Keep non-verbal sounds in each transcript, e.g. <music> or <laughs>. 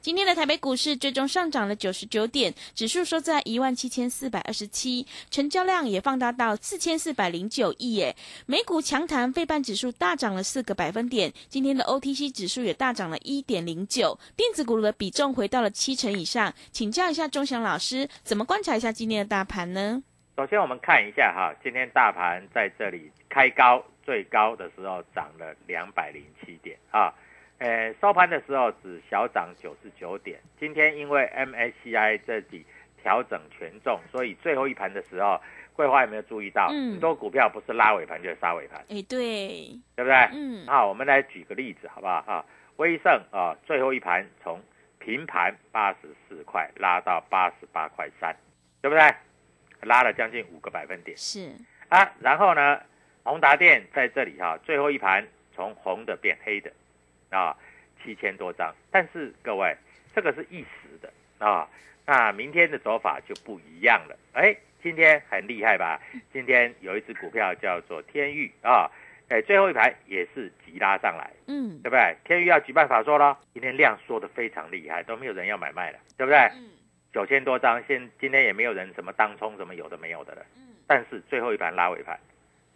今天的台北股市最终上涨了九十九点，指数收在一万七千四百二十七，成交量也放大到四千四百零九亿耶。美股强弹，费半指数大涨了四个百分点，今天的 OTC 指数也大涨了一点零九，电子股的比重回到了七成以上。请教一下钟祥老师，怎么观察一下今天的大盘呢？首先我们看一下哈，今天大盘在这里开高，最高的时候涨了两百零七点啊。呃，收盘的时候只小涨九十九点。今天因为 MSCI 这里调整权重，所以最后一盘的时候，桂花有没有注意到？嗯很多股票不是拉尾盘就是杀尾盘，哎，对，对不对？嗯，好，我们来举个例子好不好？哈，威盛啊，最后一盘从平盘八十四块拉到八十八块三，对不对？拉了将近五个百分点是，啊。然后呢，宏达电在这里哈、最后一盘从红的变黑的啊，七千多张。但是各位，这个是一时的啊，那明天的走法就不一样了。哎，今天很厉害吧？今天有一只股票叫做天域啊，哎，最后一排也是急拉上来。嗯对不对？天域要举办法说了，今天量缩的非常厉害，都没有人要买卖了，对不对？嗯九千多张，现今天也没有人什么当冲什么有的没有的了。嗯，但是最后一盘拉尾盘，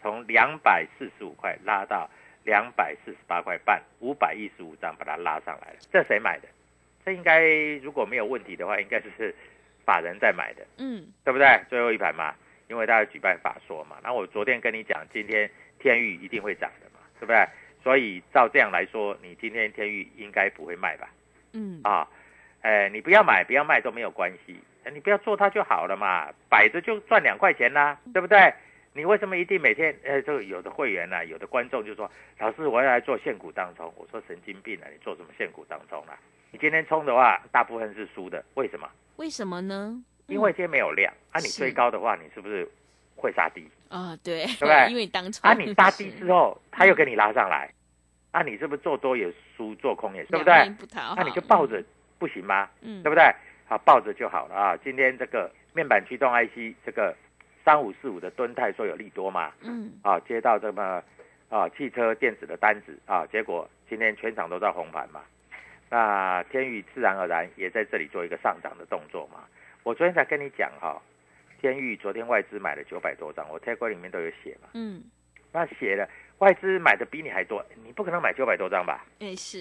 从两百四十五块拉到两百四十八块半，五百一十五张把它拉上来了。这谁买的？这应该如果没有问题的话，应该就是法人在买的，嗯对不对？最后一盘嘛，因为大家举办法说嘛。那我昨天跟你讲，今天天域一定会涨的嘛，对不对？所以照这样来说，你今天天域应该不会卖吧？嗯，啊，哎，你不要买不要卖都没有关系，哎你不要做它就好了嘛，摆着就赚两块钱啦，对不对？你为什么一定每天？呃，这个有的会员呢、有的观众就说，老师我要来做现股当冲，我说神经病啊，你做什么现股当冲啊？你今天冲的话，大部分是输的，为什么？为什么呢？因为今天没有量啊，你是追高的话，你是不是会杀低？啊，对，对不对 <laughs> 因为当初啊，你杀低之后，他又给你拉上来，啊，你是不是做多也输，做空也是，对不对？那你就抱着不行吗？嗯，对不对？好，抱着就好了啊。今天这个面板驱动 IC 这个三五四五的吨泰说有利多嘛，嗯啊，接到这么啊汽车电子的单子啊，结果今天全场都在红盘嘛。那天宇自然而然也在这里做一个上涨的动作嘛。我昨天才跟你讲哈、天宇昨天外资买了九百多张，我 t a 里面都有写嘛。嗯，那写了外资买的比你还多，你不可能买九百多张吧？也是，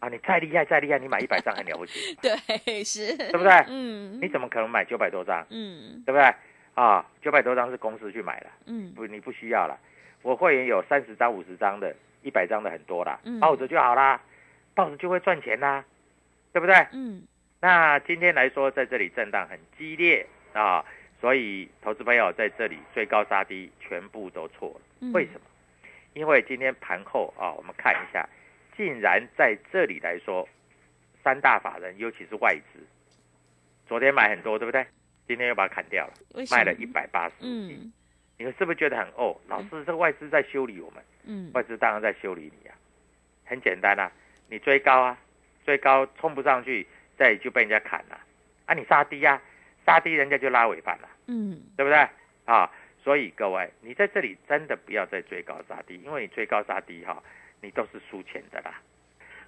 啊，你再厉害再厉害，你买一百张还了不起？<laughs> 对，是，对不对嗯，你怎么可能买九百多张？嗯对不对？啊，九百多张是公司去买的，嗯不，你不需要了。我会员有三十张、五十张的，一百张的很多啦嗯，抱着就好啦，抱着就会赚钱啦，对不对？嗯那今天来说，在这里震荡很激烈啊，所以投资朋友在这里追高杀低，全部都错了。嗯，为什么？因为今天盘后啊，我们看一下，竟然在这里来说，三大法人尤其是外资，昨天买很多，对不对？今天又把它砍掉了，卖了一百八十亿。嗯你们是不是觉得很哦？老师，这个外资在修理我们，嗯外资当然在修理你啊。很简单啊，你追高啊，追高冲不上去，再就被人家砍了啊。你杀低啊，杀低人家就拉尾盘了。嗯对不对啊？所以各位，你在这里真的不要再追高杀低，因为你追高杀低哈、你都是输钱的啦。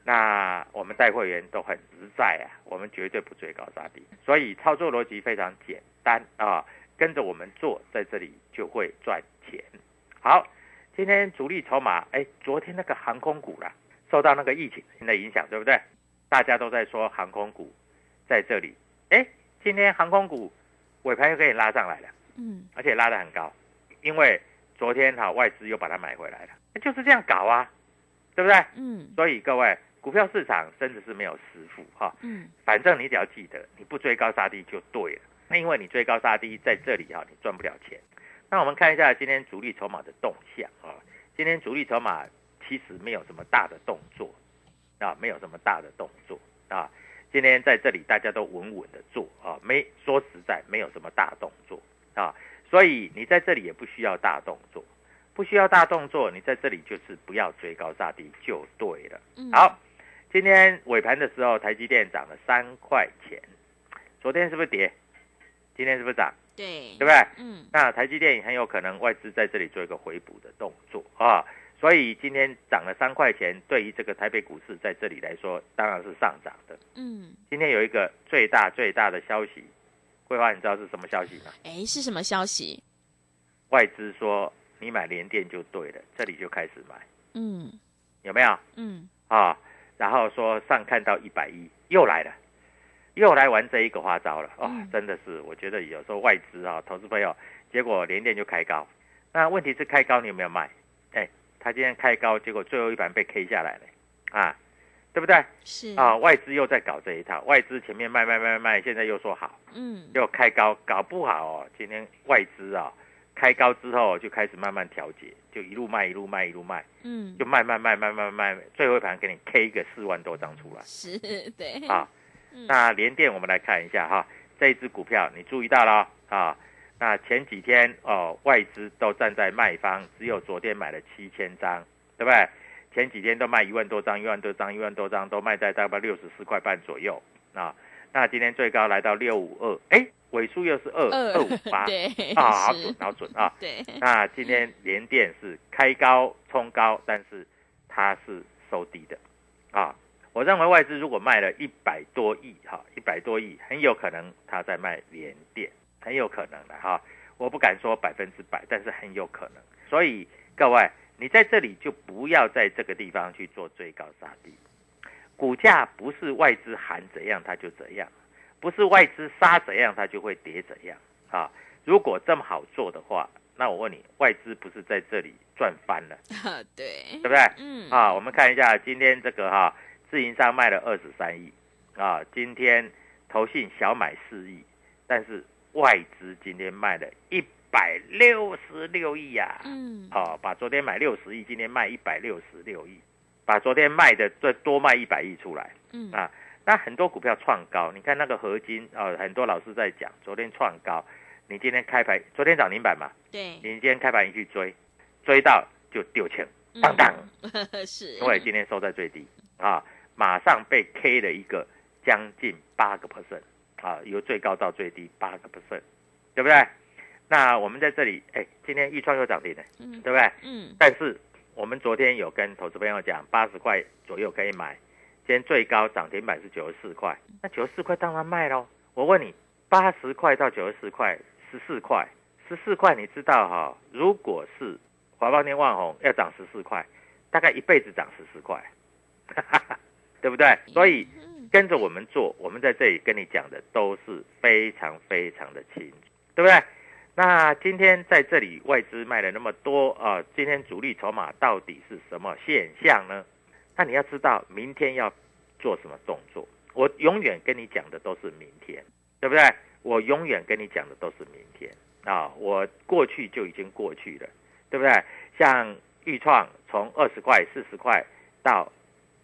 那我们带会员都很实在啊，我们绝对不追高杀低，所以操作逻辑非常简单啊，跟着我们做，在这里就会赚钱。好，今天主力筹码，哎，昨天那个航空股啦，受到那个疫情的影响，对不对？大家都在说航空股在这里，哎，今天航空股尾盘又可以拉上来了，嗯而且拉得很高，因为昨天哈、外资又把它买回来了，就是这样搞啊，对不对？嗯所以各位，股票市场真的是没有师傅哈、嗯反正你只要记得，你不追高杀低就对了。那因为你追高杀低，在这里哈、你赚不了钱。那我们看一下今天主力筹码的动向啊，今天主力筹码其实没有什么大的动作啊，没有什么大的动作啊。今天在这里大家都稳稳的做啊，没说实在没有什么大动作啊，所以你在这里也不需要大动作，不需要大动作，你在这里就是不要追高杀低就对了。嗯好，今天尾盘的时候，台积电涨了三块钱，昨天是不是跌？今天是不是涨？对对不对？嗯那台积电很有可能外资在这里做一个回补的动作啊，所以今天涨了三块钱，对于这个台北股市在这里来说，当然是上涨的。嗯，今天有一个最大最大的消息，桂花，你知道是什么消息吗？哎，是什么消息？外资说你买联电就对了，这里就开始买，嗯有没有嗯啊？然后说上看到一百一，又来了，又来玩这一个花招了。哦，嗯。真的是，我觉得有时候外资啊，投资朋友，结果连电就开高，那问题是开高你有没有卖？哎，他今天开高，结果最后一盘被 K 下来了。啊，对不对？是。啊，外资又在搞这一套，外资前面卖卖卖卖，现在又说好。嗯。又开高，搞不好哦，今天外资啊开高之后就开始慢慢调节，就一路卖一路卖一路卖，嗯就卖卖卖卖卖卖，最后一盘给你 K 一个四万多张出来是对啊。嗯那联电我们来看一下哈，这一只股票你注意到了啊？那前几天哦，外资都站在卖方，只有昨天买了七千张，对不对？前几天都卖一万多张，一万多张，一万多张，都卖在大概六十四块半左右啊。那今天最高来到六五二，哎，尾数又是二二二五八，<laughs> 啊，好是准，好准啊！对那今天连电是开高冲高，但是它是收低的啊。我认为外资如果卖了一百多亿，哈，一百多亿，很有可能他在卖连电，很有可能的哈。我不敢说百分之百，但是很有可能。所以各位，你在这里就不要在这个地方去做追高杀低。股价不是外资喊怎样它就怎样，不是外资杀怎样它就会跌怎样啊。如果这么好做的话，那我问你，外资不是在这里赚翻了，啊 <laughs> 对对不对？嗯啊，我们看一下今天这个哈、自营商卖了二十三亿啊，今天投信小买四亿，但是外资今天卖了一百六十六亿呀、嗯啊，把昨天买六十亿，今天卖一百六十六亿，把昨天卖的再多卖一百亿出来。嗯啊那很多股票创高，你看那个合金啊，很多老师在讲，昨天创高，你今天开盘，昨天涨停板嘛，对你今天开盘一去追，追到就丢钱，当当，嗯 <laughs> 是因为今天收在最低啊，马上被 K 了一个将近八个 percent 啊，由最高到最低八个 percent，对不对？那我们在这里，哎，今天一创又涨停了，嗯对不对？嗯但是我们昨天有跟投资朋友讲，八十块左右可以买，今天最高涨停板是九十四块，那九十四块当然卖喽。我问你，八十块到九十四块，十四块，十四块你知道哈、如果是华邦天万红要涨十四块，大概一辈子涨十四块，<laughs> 对不对？所以嗯跟着我们做，我们在这里跟你讲的都是非常非常的清楚，对不对？那今天在这里外资卖了那么多啊、今天主力筹码到底是什么现象呢？那你要知道明天要做什么动作。我永远跟你讲的都是明天，对不对？我永远跟你讲的都是明天啊！我过去就已经过去了，对不对？像豫创从二十块、四十块到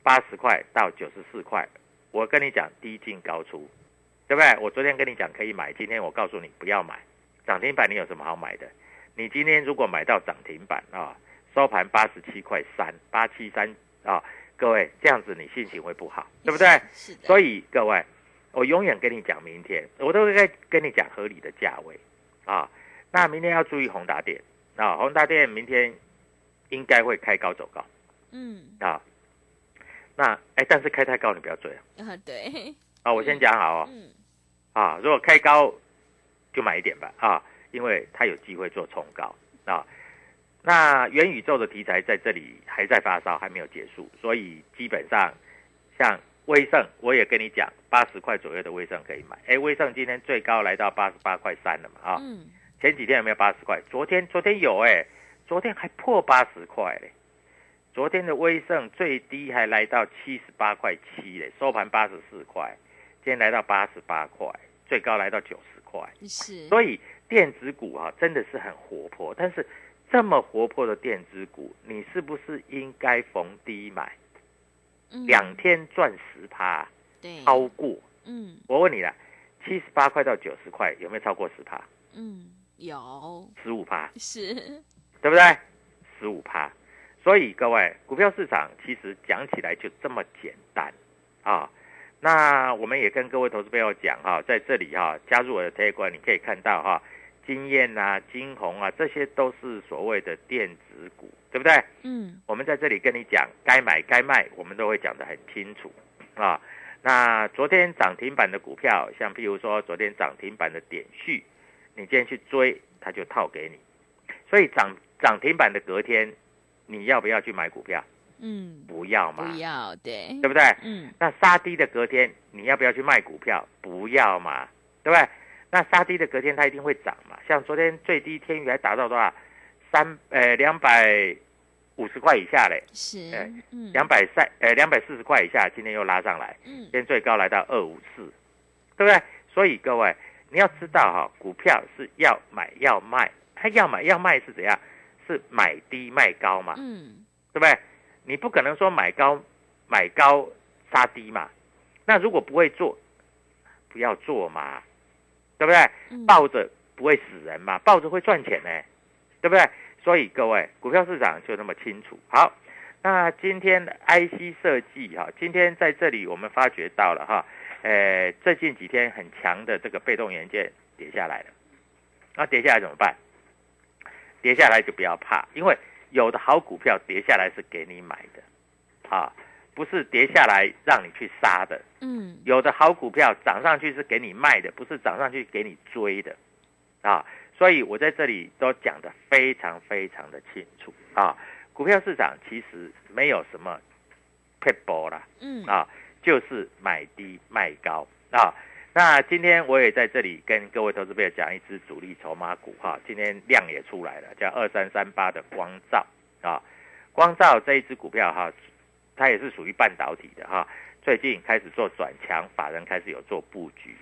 八十块到九十四块，我跟你讲低进高出，对不对？我昨天跟你讲可以买，今天我告诉你不要买，涨停板你有什么好买的？你今天如果买到涨停板啊，收盘八十七块三，八七三啊，各位这样子你心情会不好，对不对？是的，所以各位，我永远跟你讲明天，我都会跟你讲合理的价位啊。那明天要注意宏达电啊，宏达电明天应该会开高走高嗯啊。那哎，但是开太高你不要追啊。啊对，啊，我先讲好哦嗯啊，如果开高就买一点吧啊，因为它有机会做冲高啊。那元宇宙的题材在这里还在发烧，还没有结束，所以基本上像威盛，我也跟你讲，八十块左右的威盛可以买。哎，威盛今天最高来到八十八块三了嘛啊，嗯前几天有没有八十块？昨天昨天有哎、昨天还破八十块嘞。昨天的威盛最低还来到七十八块七嘞，收盘八十四块，今天来到八十八块，最高来到九十块。是，所以电子股啊，真的是很活泼。但是这么活泼的电子股，你是不是应该逢低买？嗯两天赚十趴，对，超过。嗯我问你了，七十八块到九十块，有没有超过十趴？嗯有十五趴，是，对不对？十五趴。所以各位，股票市场其实讲起来就这么简单啊。那我们也跟各位投资朋友讲哈、在这里哈、加入我的 Telegram，你可以看到哈、金燕啊、金红啊，这些都是所谓的电子股，对不对？嗯我们在这里跟你讲，该买该卖，我们都会讲得很清楚啊。那昨天涨停板的股票，像譬如说昨天涨停板的点序，你今天去追，它就套给你。所以涨涨停板的隔天，你要不要去买股票？嗯不要嘛，不要对，对不对？嗯那杀低的隔天，你要不要去卖股票？不要嘛，对不对？那杀低的隔天它一定会涨嘛。像昨天最低天宇还达到多少？三呃两百五十块以下嘞，是哎嗯两百三呃两百四十块以下，今天又拉上来，嗯今天最高来到二五四，对不对？所以各位你要知道哈、股票是要买要卖，它要买要卖是怎样？是买低卖高嘛，嗯对不对？你不可能说买高买高杀低嘛。那如果不会做，不要做嘛，对不对？嗯抱着不会死人嘛，抱着会赚钱呢，对不对？所以各位，股票市场就那么清楚。好，那今天 IC 设计哈，今天在这里我们发觉到了哈，呃，最近几天很强的这个被动元件跌下来了，那跌下来怎么办？跌下来就不要怕，因为有的好股票跌下来是给你买的，啊，不是跌下来让你去杀的。嗯有的好股票涨上去是给你卖的，不是涨上去给你追的，啊，所以我在这里都讲得非常非常的清楚啊。股票市场其实没有什么 p e b 啦，嗯啊，就是买低卖高啊。那今天我也在这里跟各位投资朋友讲一只主力筹码股哈、今天量也出来了，叫二三三八的光照啊。光照这一只股票哈、它也是属于半导体的哈、最近开始做转强，法人开始有做布局。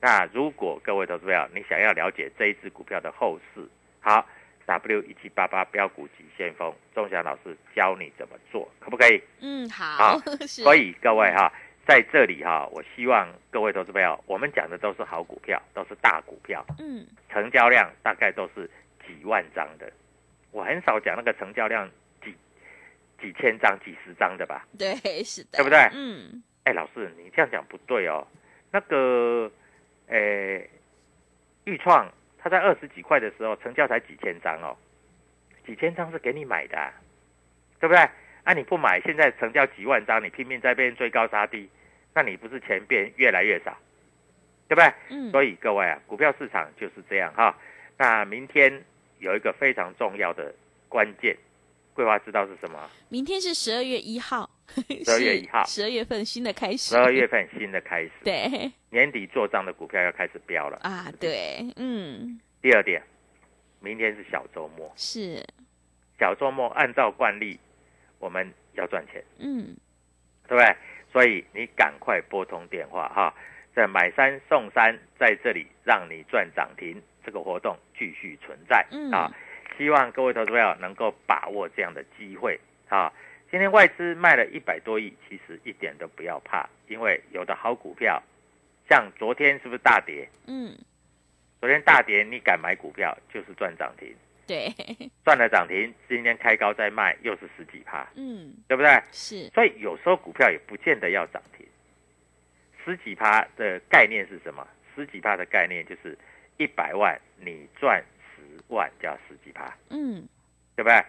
那如果各位投资朋友你想要了解这一只股票的后市，好，W 一七八八标股急先锋，钟祥老师教你怎么做，可不可以？嗯好好 <laughs> 是所以各位哈，在这里哈，我希望各位投资朋友，我们讲的都是好股票，都是大股票，嗯成交量大概都是几万张的。我很少讲那个成交量几几千张、几十张的吧？对是的，对不对嗯哎，老师，你这样讲不对哦。那个，呃，豫创它在二十几块的时候，成交才几千张哦，几千张是给你买的啊、对不对？啊，你不买，现在成交几万张，你拼命在边追高杀低，那你不是钱变越来越少，对不对？嗯所以各位啊，股票市场就是这样哈。那明天有一个非常重要的关键，桂花知道是什么？明天是十二月一号，<laughs> 十二月一号。十二月份新的开始，十二月份新的开始，对。年底做账的股票要开始飙了。啊对嗯。第二点，明天是小周末，是。小周末按照惯例，我们要赚钱，嗯。对不对？所以你赶快拨通电话哈，在买三送三，在这里让你赚涨停，这个活动继续存在嗯。啊！希望各位投资朋友能够把握这样的机会啊！今天外资卖了一百多亿，其实一点都不要怕，因为有的好股票，像昨天是不是大跌？嗯，昨天大跌，你敢买股票就是赚涨停，对，赚了涨停，今天开高再卖又是十几趴，嗯，对不对？是，所以有时候股票也不见得要涨停。十几趴的概念是什么？十几趴的概念就是一百万你赚十万加十几趴，嗯，对不对？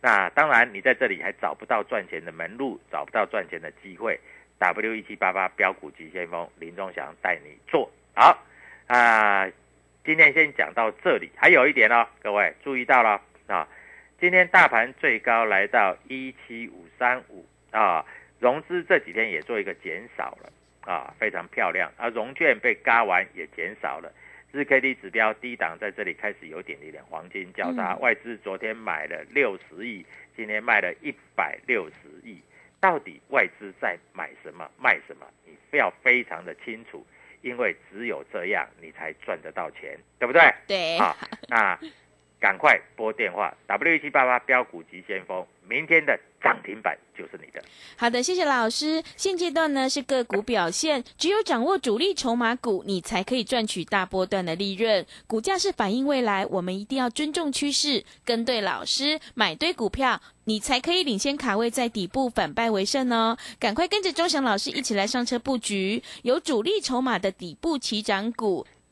那当然，你在这里还找不到赚钱的门路，找不到赚钱的机会。W 一七八八标股急先锋林忠祥带你做好啊！今天先讲到这里，还有一点哦，各位注意到了啊！今天大盘最高来到一七五三五啊，融资这几天也做一个减少了啊，非常漂亮。啊融券被嘎完也减少了，日 K D 指标低档在这里开始有点一点，黄金交叉，嗯外资昨天买了六十亿，今天卖了一百六十亿，到底外资在买什么卖什么？你非要非常的清楚，因为只有这样你才赚得到钱，对不对？对，啊，那赶快拨电话 W 七八八标股急先锋，明天的涨停板就是你的。好的，谢谢老师。现阶段呢是个股表现，只有掌握主力筹码股，你才可以赚取大波段的利润。股价是反映未来，我们一定要尊重趋势，跟对老师，买对股票，你才可以领先卡位在底部，反败为胜哦。赶快跟着钟祥老师一起来上车布局，有主力筹码的底部起涨股。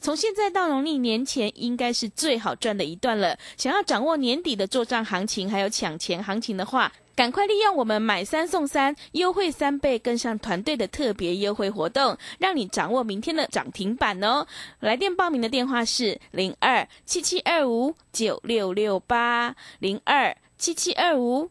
从现在到农历年前，应该是最好赚的一段了。想要掌握年底的做账行情，还有抢钱行情的话，赶快利用我们买三送三优惠三倍，跟上团队的特别优惠活动，让你掌握明天的涨停板哦。来电报名的电话是零二七七二五九六六八零二七七二五。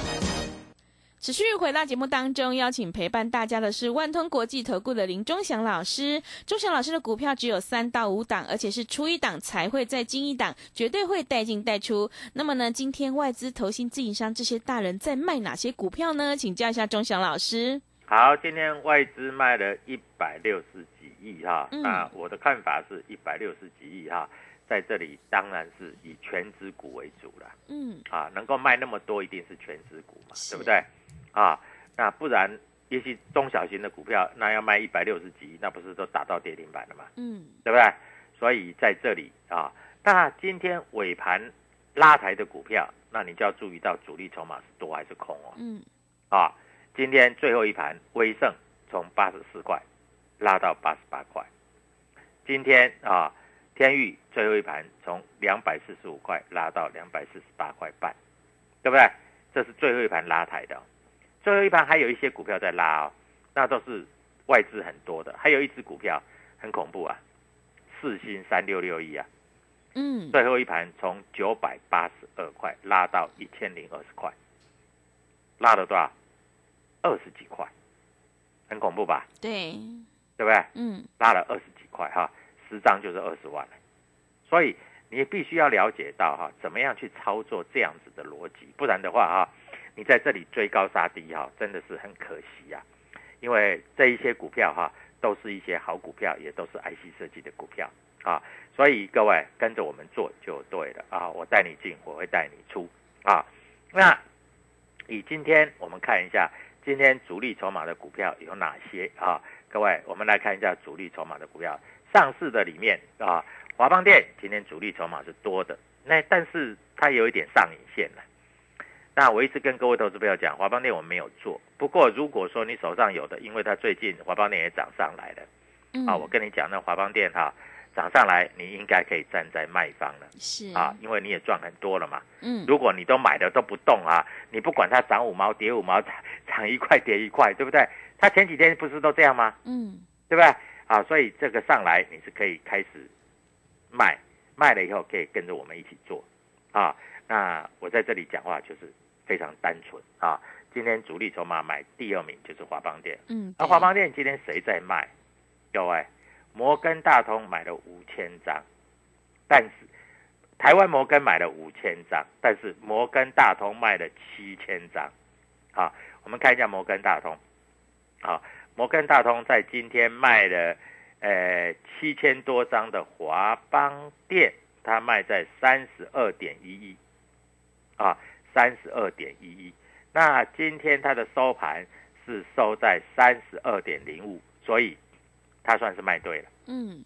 持续回到节目当中，邀请陪伴大家的是万通国际投顾的林忠祥老师。忠祥老师的股票只有三到五档，而且是出一档才会再进一档，绝对会带进带出。那么呢，今天外资、投信、自营商这些大人在卖哪些股票呢？请教一下忠祥老师。好，今天外资卖了一百六十几亿哈，嗯那我的看法是一百六十几亿哈，在这里当然是以全指股为主了嗯，啊，能够卖那么多，一定是全指股嘛，是对不对？啊，那不然也许中小型的股票，那要卖一百六十几，那不是都打到跌停板了吗？嗯，对不对？所以在这里啊，那今天尾盘拉抬的股票，那你就要注意到主力筹码是多还是空哦。嗯，啊，今天最后一盘，威盛从八十四块拉到八十八块。今天啊，天域最后一盘从两百四十五块拉到两百四十八块半，对不对？这是最后一盘拉抬的哦、最后一盘还有一些股票在拉哦，那都是外资很多的。还有一只股票很恐怖啊，四星三六六一啊，嗯，最后一盘从九百八十二块拉到一千零二十块，拉了多少？二十几块，很恐怖吧？对，对不对？嗯，拉了二十几块哈，十张就是二十万了。所以你必须要了解到哈，怎么样去操作这样子的逻辑，不然的话哈，你在这里追高杀低哈，真的是很可惜呀、因为这一些股票哈，都是一些好股票，也都是 IC 设计的股票啊。所以各位跟着我们做就对了啊，我带你进，我会带你出啊。那以今天我们看一下，今天主力筹码的股票有哪些啊？各位，我们来看一下主力筹码的股票，上市的里面啊，华邦电今天主力筹码是多的，那但是它有一点上影线了。那我一直跟各位投资朋友讲，华邦电我没有做。不过如果说你手上有的，因为它最近华邦电也涨上来了，嗯啊，我跟你讲，那华邦电哈涨上来，你应该可以站在卖方了是啊，因为你也赚很多了嘛。嗯如果你都买的都不动啊，你不管它涨五毛跌五毛，涨涨一块跌一块，对不对？它前几天不是都这样吗？嗯对不对？啊，所以这个上来你是可以开始卖，卖了以后可以跟着我们一起做啊。那我在这里讲话就是非常单纯啊。今天主力筹码买第二名就是华邦电，嗯，那华邦电今天谁在卖？各位，摩根大通买了五千张，但是台湾摩根买了五千张，但是摩根大通卖了七千张。好，我们看一下摩根大通。好，摩根大通在今天卖了呃七千多张的华邦电，它卖在三十二点一亿，啊，三十二点一一。那今天它的收盘是收在三十二点零五，所以它算是卖对了嗯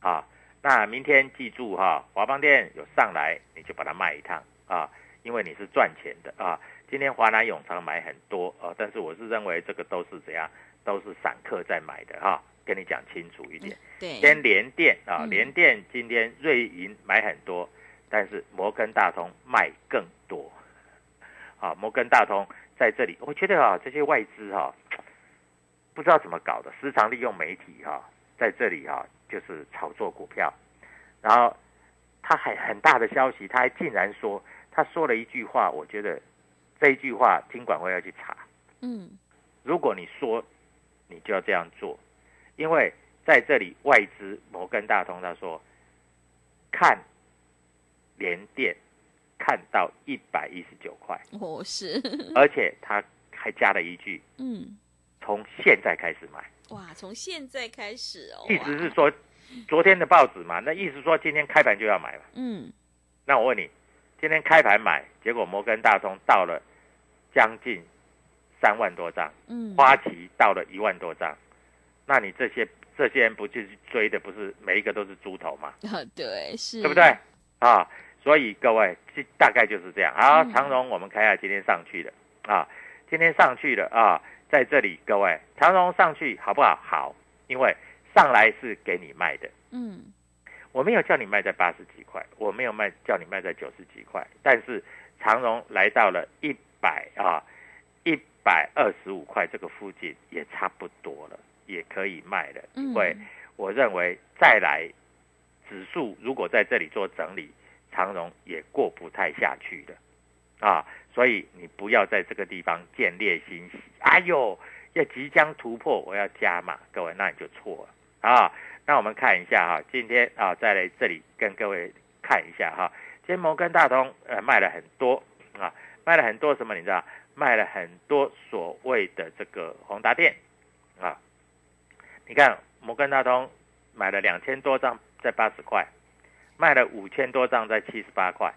啊。那明天记住哈，华邦电有上来，你就把它卖一趟啊，因为你是赚钱的啊。今天华南永昌买很多啊，但是我是认为这个都是怎样，都是散客在买的哈、跟你讲清楚一点。对，先联电啊，嗯联电今天瑞银买很多，但是摩根大通卖更多。啊，摩根大通在这里，我觉得啊，这些外资哈、不知道怎么搞的，时常利用媒体哈、在这里哈、就是炒作股票，然后他还很大的消息，他还竟然说，他说了一句话，我觉得这一句话金管会要去查。嗯如果你说，你就要这样做，因为在这里外资摩根大通他说，看联电看到一百一十九块，哦是而且他还加了一句，嗯从现在开始买，哇，从现在开始哦，意思是说昨天的报纸嘛，那意思说今天开盘就要买嘛。嗯那我问你，今天开盘买，结果摩根大通到了将近三万多张。嗯花旗到了一万多张，那你这些这些人不就是追的不是每一个都是猪头吗？啊 <laughs> 对是，对不对？啊，所以各位这大概就是这样。好，嗯长荣我们看一下今天上去的啊，今天上去了啊，在这里各位长荣上去好不好？好，因为上来是给你卖的，嗯我没有叫你卖在八十几块，我没有卖叫你卖在九十几块，但是长荣来到了一百啊一百二十五块这个附近也差不多了，也可以卖了。嗯因为我认为再来指数如果在这里做整理，长荣也过不太下去的啊，所以你不要在这个地方见猎心喜。哎呦，要即将突破，我要加码，各位那你就错了啊。那我们看一下哈，今天啊，再来这里跟各位看一下哈。今天摩根大通呃卖了很多啊，卖了很多什么？你知道？卖了很多所谓的这个宏达电啊。你看摩根大通买了两千多张在八十块，卖了五千多张在七十八块，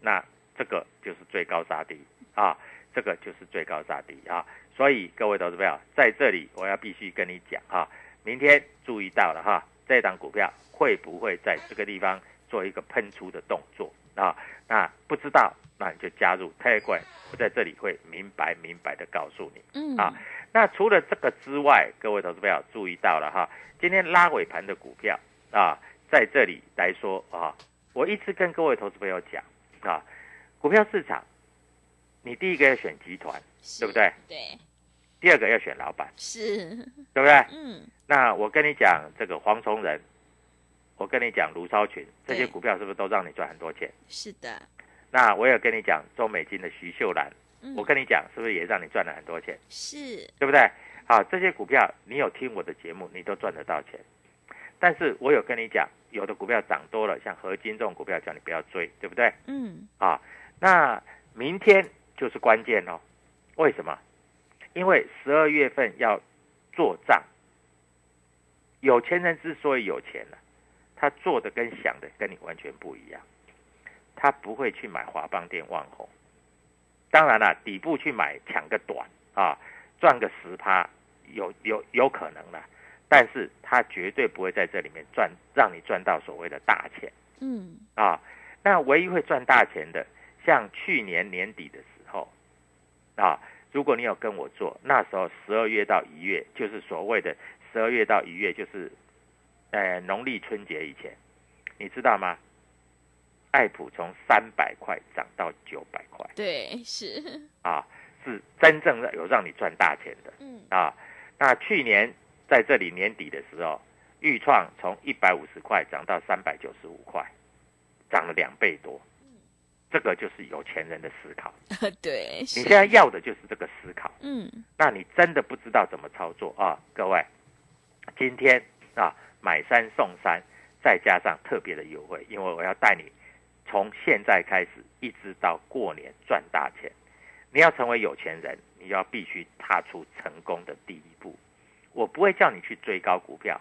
那这个就是最高杀低啊，这个就是最高杀低啊。所以各位投资朋友，在这里我要必须跟你讲哈，明天注意到了哈，这档股票会不会在这个地方做一个喷出的动作啊？那不知道，那你就加入 Telegram，我在这里会明白明白的告诉你。嗯啊那除了这个之外，各位投资朋友注意到了哈，今天拉尾盘的股票啊，在这里来说啊，我一直跟各位投资朋友讲啊，股票市场，你第一个要选集团，对不对？对第二个要选老板，是对不对？嗯那我跟你讲这个黄崇仁，我跟你讲卢超群，这些股票是不是都让你赚很多钱？是的，那我也跟你讲中美金的徐秀兰，嗯我跟你讲是不是也让你赚了很多钱？是对不对？好，这些股票你有听我的节目，你都赚得到钱。但是我有跟你讲，有的股票涨多了，像合金这种股票，叫你不要追，对不对？嗯啊，那明天就是关键哦。为什么？因为十二月份要做账。有钱人之所以有钱了，他做的跟想的跟你完全不一样。他不会去买华邦电、旺红。当然了，底部去买抢个短啊，赚个十趴，有有有可能了。但是他绝对不会在这里面赚，让你赚到所谓的大钱。嗯啊，那唯一会赚大钱的，像去年年底的时候，啊，如果你有跟我做，那时候十二月到一月，就是所谓的十二月到一月，就是，呃，农历春节以前，你知道吗？爱普从三百块涨到九百块对，是，啊，是真正的有让你赚大钱的嗯，啊。那去年在这里年底的时候，豫创从一百五十块涨到三百九十五块，涨了两倍多。这个就是有钱人的思考。<laughs> 对，你是现，在要的就是这个思考。嗯，那你真的不知道怎么操作啊，各位，今天啊买三送三，再加上特别的优惠，因为我要带你从现在开始一直到过年赚大钱。你要成为有钱人，你要必须踏出成功的第一步。我不会叫你去追高股票，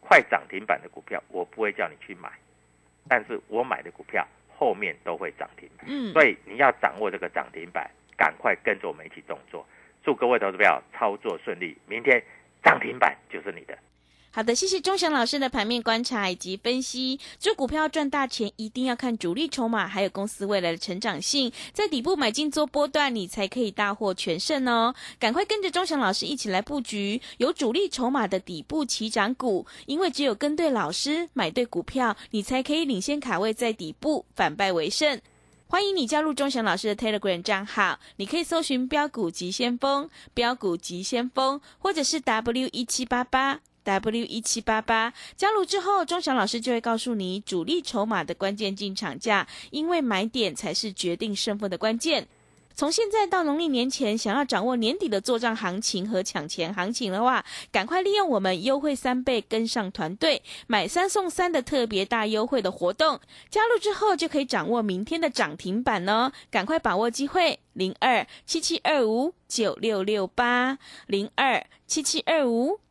快涨停板的股票我不会叫你去买，但是我买的股票后面都会涨停板。嗯，所以你要掌握这个涨停板，赶快跟着我们一起动作。祝各位投资票操作顺利，明天涨停板就是你的。好的，谢谢钟祥老师的盘面观察以及分析。做股票赚大钱，一定要看主力筹码，还有公司未来的成长性，在底部买进做波段，你才可以大获全胜哦。赶快跟着钟祥老师一起来布局有主力筹码的底部起涨股，因为只有跟对老师，买对股票，你才可以领先卡位在底部，反败为胜。欢迎你加入钟祥老师的 Telegram 账号，你可以搜寻“标股急先锋”、“标股急先锋”，或者是 W 一七八八。W 一七八八加入之后，钟祥老师就会告诉你主力筹码的关键进场价，因为买点才是决定胜负的关键。从现在到农历年前，想要掌握年底的做账行情和抢钱行情的话，赶快利用我们优惠三倍跟上团队买三送三的特别大优惠的活动，加入之后就可以掌握明天的涨停板哦！赶快把握机会，零二七七二五九六六八零二七七二五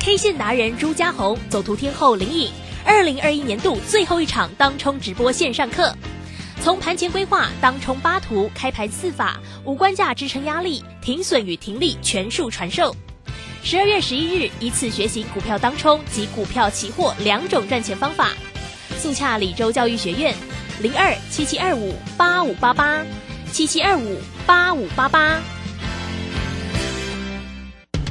K 线达人朱家红，走图天后林颖，二零二一年度最后一场当冲直播线上课，从盘前规划、当冲八图、开盘四法、五关价支撑压力、停损与停利全数传授。十二月十一日，一次学习股票当冲及股票期货两种赚钱方法。速洽李州教育学院，零二七七二五八五八八七七二五八五八八。